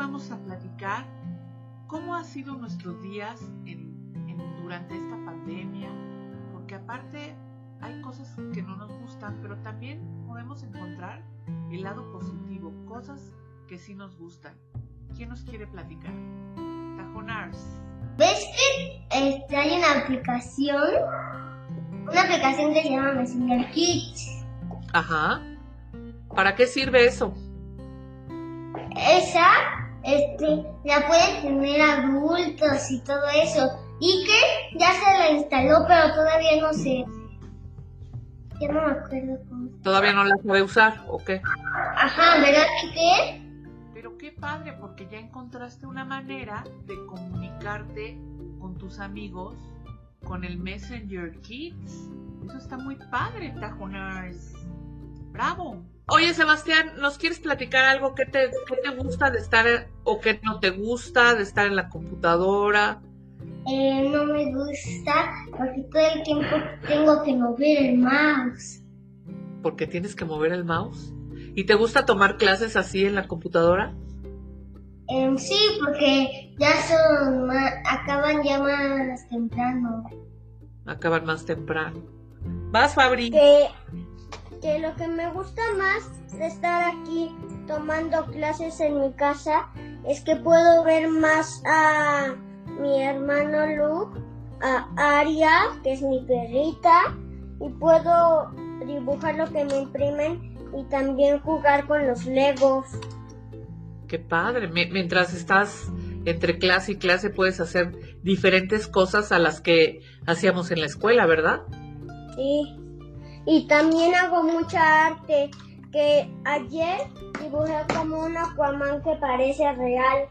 vamos a platicar cómo han sido nuestros días durante esta pandemia, porque aparte hay cosas que no nos gustan, pero también podemos encontrar el lado positivo, cosas que sí nos gustan. ¿Quién nos quiere platicar? Tajonars. ¿Ves que este, hay una aplicación? Una aplicación que se llama Messenger Kids. Ajá. ¿Para qué sirve eso? Esa, este, la pueden tener adultos y todo eso. Y que ya se la instaló, pero todavía no sé. Ya no me acuerdo cómo. ¿Todavía no la sabe usar o qué? Ajá, ¿verdad que Pero qué padre, porque ya encontraste una manera de comunicarte con tus amigos con el Messenger Kids. Eso está muy padre, Tajonars. ¡Bravo! Oye, Sebastián, ¿nos quieres platicar algo? ¿Qué te, qué te gusta de estar o qué no te gusta de estar en la computadora? Eh, no me gusta porque todo el tiempo tengo que mover el mouse. ¿Porque tienes que mover el mouse? ¿Y te gusta tomar clases así en la computadora? Eh, sí, porque ya son acaban ya más temprano. Acaban más temprano. ¿Vas, Fabri? Que, que lo que me gusta más de estar aquí tomando clases en mi casa es que puedo ver más a mi hermano Luke, a Aria, que es mi perrita, y puedo dibujar lo que me imprimen y también jugar con los legos. Qué padre, mientras estás entre clase y clase puedes hacer diferentes cosas a las que hacíamos en la escuela, ¿verdad? Sí, y también hago mucha arte, que ayer dibujé como un Aquaman que parece real.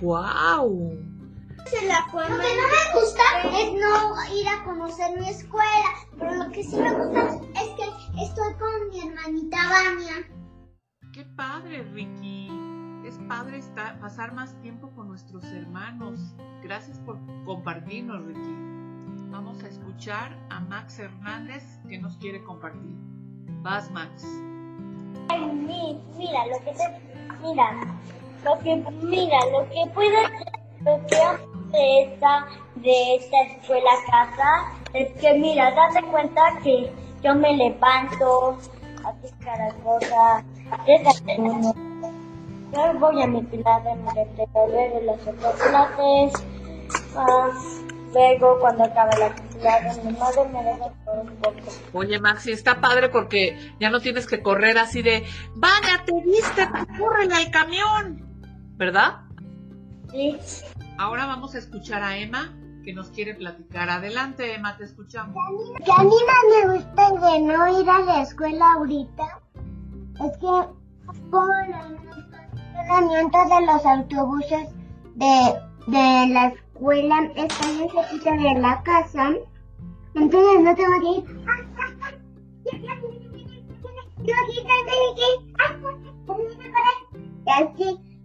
¡Wow! Lo que no me gusta es no ir a conocer mi escuela, pero lo que sí me gusta es que estoy con mi hermanita Vania. ¡Qué padre, Ricky! Es padre estar, pasar más tiempo con nuestros hermanos. Gracias por compartirnos, Ricky. Vamos a escuchar a Max Hernández que nos quiere compartir. Vas, Max. Ay, mira, lo que te... Mira, lo que... Mira, lo que puedo... Lo que de esta, de esta escuela casa es que, mira, date cuenta que yo me levanto, a buscar cosas, desayuno, yo voy a mi clase, me reflejo, luego los otros clases, luego cuando acabe la clase, mi madre me deja por un poco. Oye, Maxi, está padre porque ya no tienes que correr así de, vaya, te viste, córrele al camión, ¿verdad? Sí. Ahora vamos a escuchar a Emma que nos quiere platicar. Adelante, Emma, te escuchamos. Que a mí más me gusta de no ir a la escuela ahorita es que por el estacionamiento de los autobuses de, de la escuela está bien cerquita de la casa. Entonces no tengo que ir.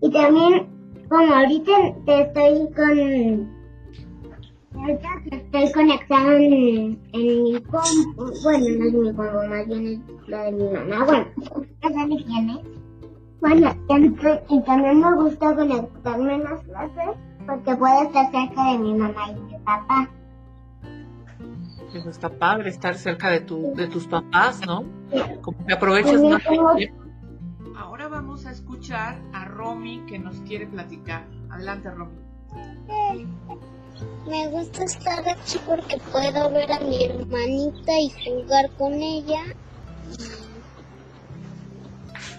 Y también como ahorita te estoy con ahorita estoy conectado en, mi compu, bueno, no es mi compu, más bien es la de mi mamá, bueno, esa me tiene. Bueno, y también me gusta conectarme en las clases porque puedo estar cerca de mi mamá y mi papá. Eso está padre, estar cerca de, tu, de tus papás, ¿no? Como que aprovechas más tiempo vamos a escuchar a Romy que nos quiere platicar. Adelante, Romy. Me gusta estar aquí porque puedo ver a mi hermanita y jugar con ella.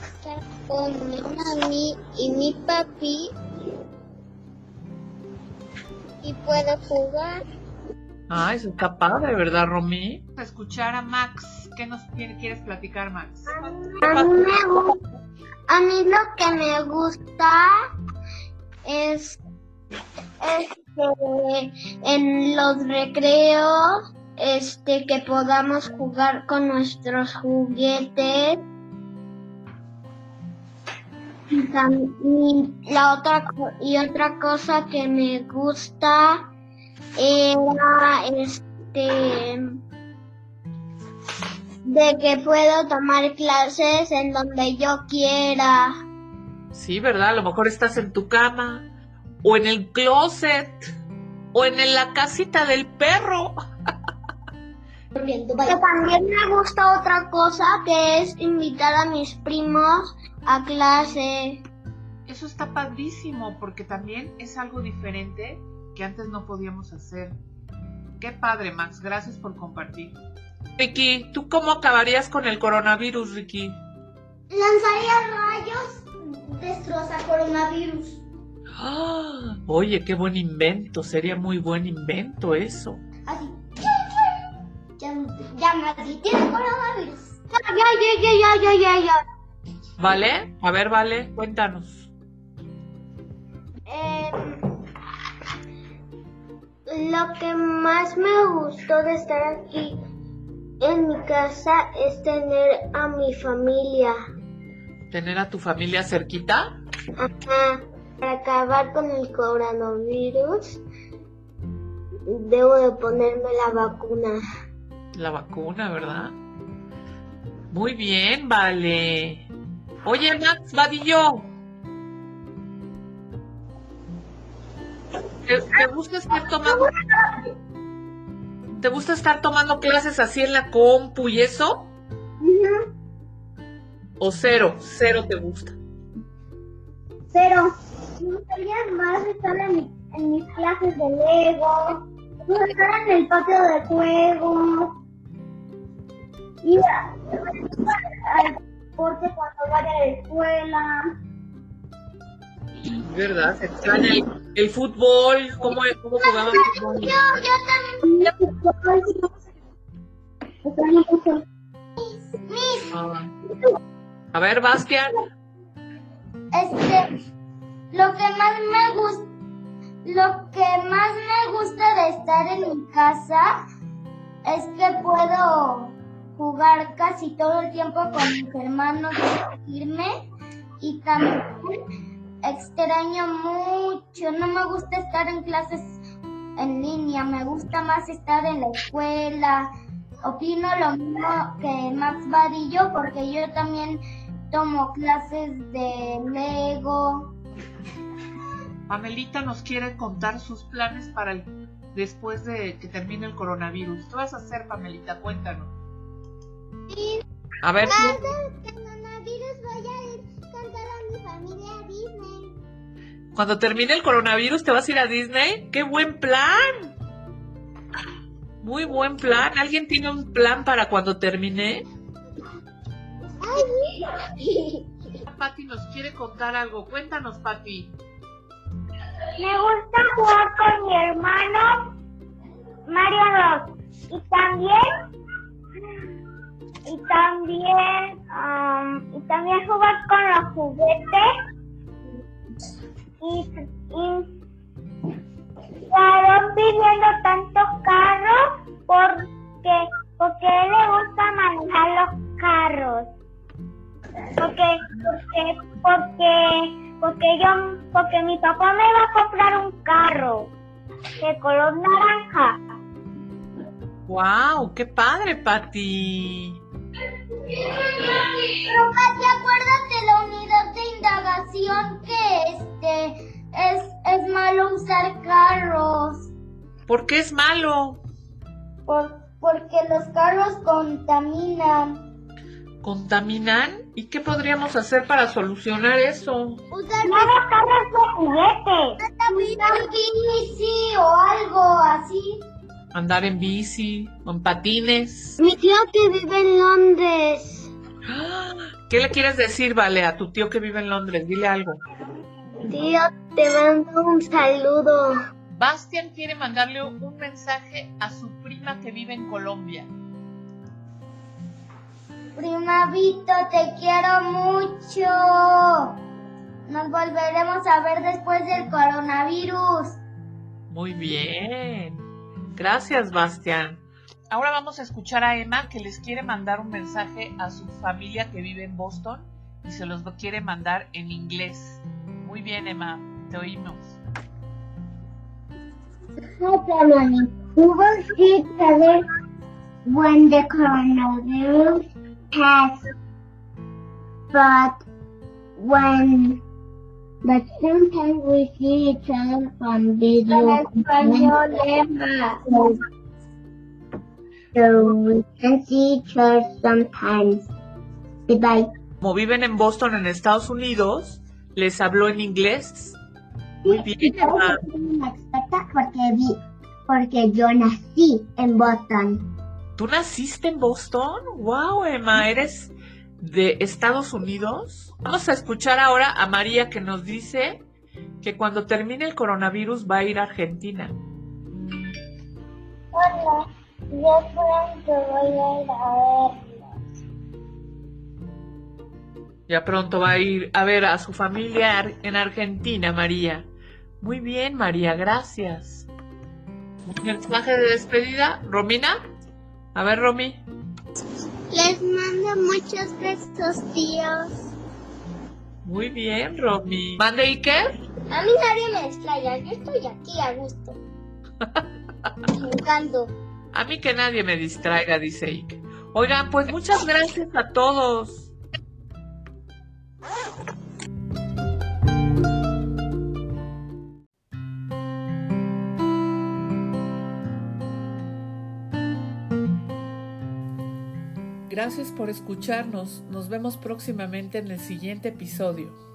Estar con mi mami y mi papi. Y puedo jugar. Ah, eso está padre, ¿verdad, Romy? A escuchar a Max. ¿Qué nos quieres platicar, Max? A mí me gusta a mí lo que me gusta es, que en los recreos este que podamos jugar con nuestros juguetes y la otra y otra cosa que me gusta era este de que puedo tomar clases en donde yo quiera. Sí, ¿verdad? A lo mejor estás en tu cama, o en el closet, o en la casita del perro. Pero también me gusta otra cosa que es invitar a mis primos a clase. Eso está padrísimo porque también es algo diferente que antes no podíamos hacer. Qué padre, Max. Gracias por compartir. Ricky, ¿tú cómo acabarías con el coronavirus, Ricky? Lanzaría rayos, destroza coronavirus. ¡Ah! Oye, qué buen invento. Sería muy buen invento eso. Así. Ya, ya me tienes coronavirus. Ya, ya, ya, ya, ya, ya, ya. ¿Vale? A ver, vale, cuéntanos. Eh, lo que más me gustó de estar aquí en mi casa es tener a mi familia. ¿Tener a tu familia cerquita? Ajá. Para acabar con el coronavirus, debo de ponerme la vacuna. La vacuna, ¿verdad? Muy bien, vale. Oye, Max Vadillo. ¿Te, gusta estar tomando... ¿Te gusta estar tomando clases así en la compu y eso? ¿O cero? Cero te gusta. Pero me gustaría más estar en, mi- en mis clases de Lego, estar en el patio de juegos, ir deporte cuando vaya a la escuela. ¿Verdad? Extraña el, el fútbol. ¿Cómo, cómo jugaban fútbol? Extraño mucho. Ah. A ver, Bastian. Este, lo que más me gusta, lo que más me gusta de estar en mi casa es que puedo jugar casi todo el tiempo con mis hermanos irme y también extraño mucho, no me gusta estar en clases en línea, me gusta más estar en la escuela. Opino lo mismo que Max Vadillo porque yo también tomo clases de Lego. Pamelita nos quiere contar sus planes para el, después de que termine el coronavirus. ¿Qué vas a hacer, Pamelita? Cuéntanos. A ver, el coronavirus voy a ir con toda mi familia a Disney. Cuando termine el coronavirus, ¿te vas a ir a Disney? ¡Qué buen plan! Muy buen plan. ¿Alguien tiene un plan para cuando termine? Pati nos quiere contar algo. Cuéntanos, Pati. Me gusta jugar con mi hermano Mario Ross. Y también, y también, am, y también jugar con los juguetes. Y, y, Aarón viviendo tantos carros porque, porque a él le gusta manejar los carros. Porque, porque, porque, porque yo, porque mi papá me va a comprar un carro de color naranja. ¡Wow! ¡Qué padre, Pati! Pero Pati, acuérdate la unidad de indagación que este es, es malo usar carros. ¿Por qué es malo? Por, porque los carros contaminan. ¿Contaminan? ¿Y qué podríamos hacer para solucionar eso? Usar No los carros de juguete. usar bici o algo así. Andar en bici, o en patines. Mi tío que vive en Londres. ¿Qué le quieres decir, Vale, a tu tío que vive en Londres? Dile algo. Tío, te mando un saludo. Bastian quiere mandarle un mensaje a su prima que vive en Colombia. Prima Vito, te quiero mucho. Nos volveremos a ver después del coronavirus. Muy bien. Gracias, Bastian. Ahora vamos a escuchar a Emma que les quiere mandar un mensaje a su familia que vive en Boston y se los quiere mandar en inglés. Muy bien, Emma. Te oímos. Hi, family. We will see each other when the coronavirus passes. But when But sometimes we see each other from video. español, Emma. So, so we can see each other sometimes. Goodbye. Como viven en Boston, en Estados Unidos, les habló en inglés. Muy bien, Emma. Una experta porque vi, porque yo nací en Boston. ¿Tú naciste en Boston? ¡Wow, Emma! ¿Eres de Estados Unidos? Vamos a escuchar ahora a María que nos dice que cuando termine el coronavirus va a ir a Argentina. Hola, yo pronto voy a ir a verlos. Ya pronto va a ir a ver a su familia en Argentina, María. Muy bien, María, gracias. ¿Un mensaje de despedida? ¿Romina? A ver, Romy. Les mando muchos besos, tíos. Muy bien, Romy. ¿Mande Iker? A mí nadie me distraiga, yo estoy aquí a gusto. Encanto. A mí que nadie me distraiga, dice Iker. Oigan, pues muchas gracias a todos. Gracias por escucharnos. Nos vemos próximamente en el siguiente episodio.